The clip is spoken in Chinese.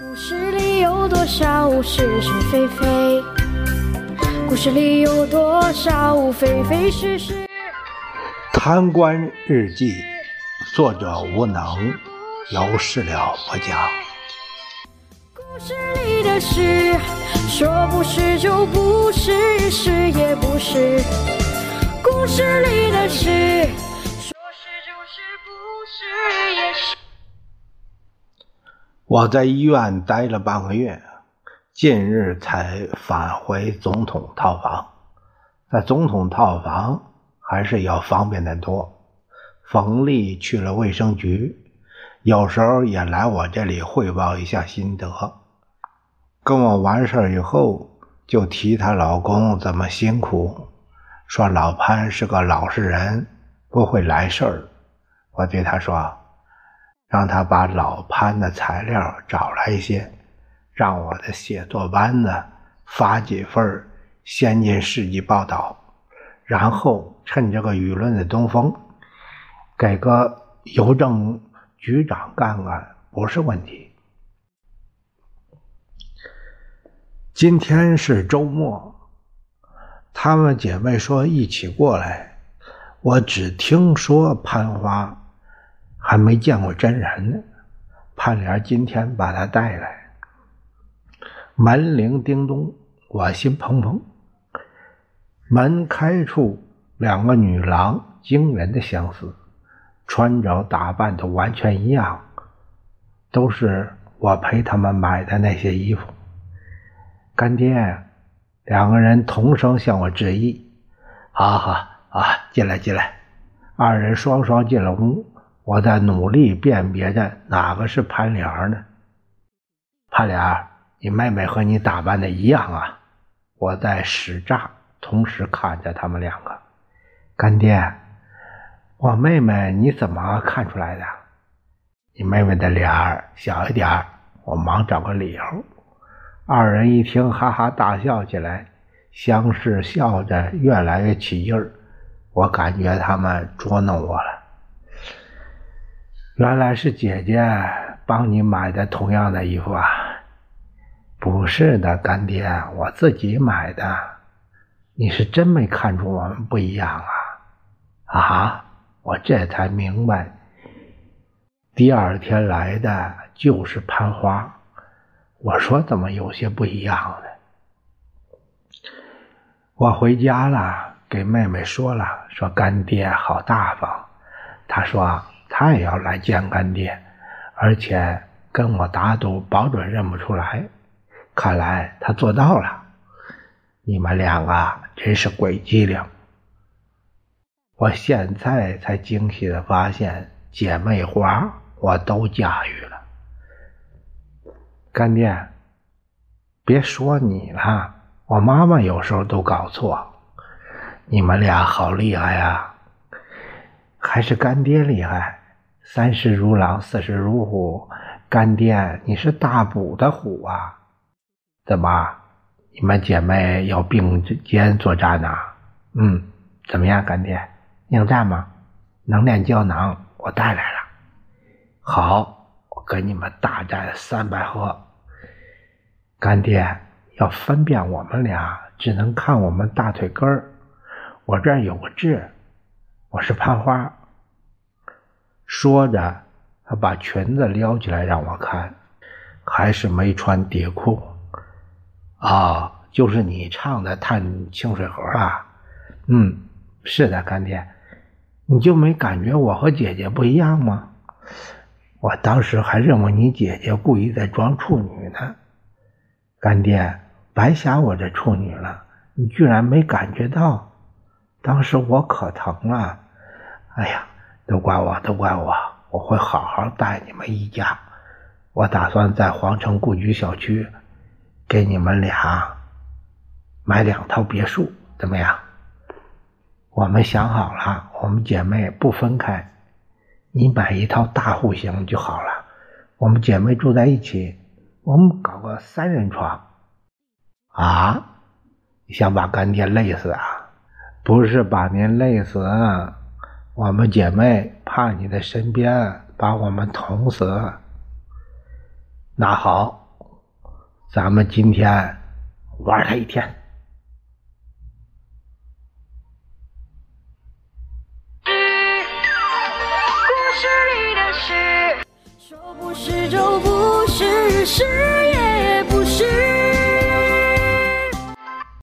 故事里有多少是是非非？故事里有多少非非是是？贪官日记，作者无能，由事了不讲。故事里的事，说不是就不是，是也不是。故事里的事，我在医院待了半个月，近日才返回总统套房。在总统套房还是要方便得多。冯丽去了卫生局，有时候也来我这里汇报一下心得。跟我完事儿以后，就提她老公怎么辛苦，说老潘是个老实人，不会来事儿。我对她说。让他把老潘的材料找来一些，让我的写作班子发几份先进事迹报道，然后趁这个舆论的东风，给个邮政局长干干不是问题。今天是周末，她们姐妹说一起过来，我只听说潘花。还没见过真人呢，潘莲今天把他带来。门铃叮咚，我心砰砰。门开处，两个女郎惊人的相似，穿着打扮都完全一样，都是我陪他们买的那些衣服。干爹，两个人同声向我致意。好好啊，进来进来。二人双双进了屋。我在努力辨别着哪个是潘莲呢？潘莲，你妹妹和你打扮的一样啊！我在使诈，同时看着他们两个。干爹，我妹妹你怎么看出来的？你妹妹的脸儿小一点我忙找个理由。二人一听，哈哈大笑起来，相视笑着，越来越起劲儿。我感觉他们捉弄我了。原来是姐姐帮你买的同样的衣服啊？不是的，干爹，我自己买的。你是真没看出我们不一样啊？啊！我这才明白，第二天来的就是潘花。我说怎么有些不一样呢？我回家了，给妹妹说了，说干爹好大方。她说。他也要来见干爹，而且跟我打赌，保准认不出来。看来他做到了。你们两个真是鬼机灵！我现在才惊喜的发现，姐妹花我都驾驭了。干爹，别说你了，我妈妈有时候都搞错。你们俩好厉害呀！还是干爹厉害。三十如狼，四十如虎，干爹，你是大补的虎啊？怎么，你们姐妹要并肩作战呢？嗯，怎么样，干爹，应战吗？能量胶囊我带来了。好，我跟你们大战三百合。干爹要分辨我们俩，只能看我们大腿根儿。我这儿有个痣，我是潘花。说着，他把裙子撩起来让我看，还是没穿底裤。啊，就是你唱的《探清水河》啊？嗯，是的，干爹，你就没感觉我和姐姐不一样吗？我当时还认为你姐姐故意在装处女呢。干爹，白瞎我这处女了，你居然没感觉到？当时我可疼了，哎呀！都怪我，都怪我！我会好好待你们一家。我打算在皇城故居小区给你们俩买两套别墅，怎么样？我们想好了，我们姐妹不分开，你买一套大户型就好了。我们姐妹住在一起，我们搞个三人床。啊？想把干爹累死啊？不是把您累死。我们姐妹怕你在身边把我们捅死那好咱们今天玩他一天。故事里的事。说不是就不是是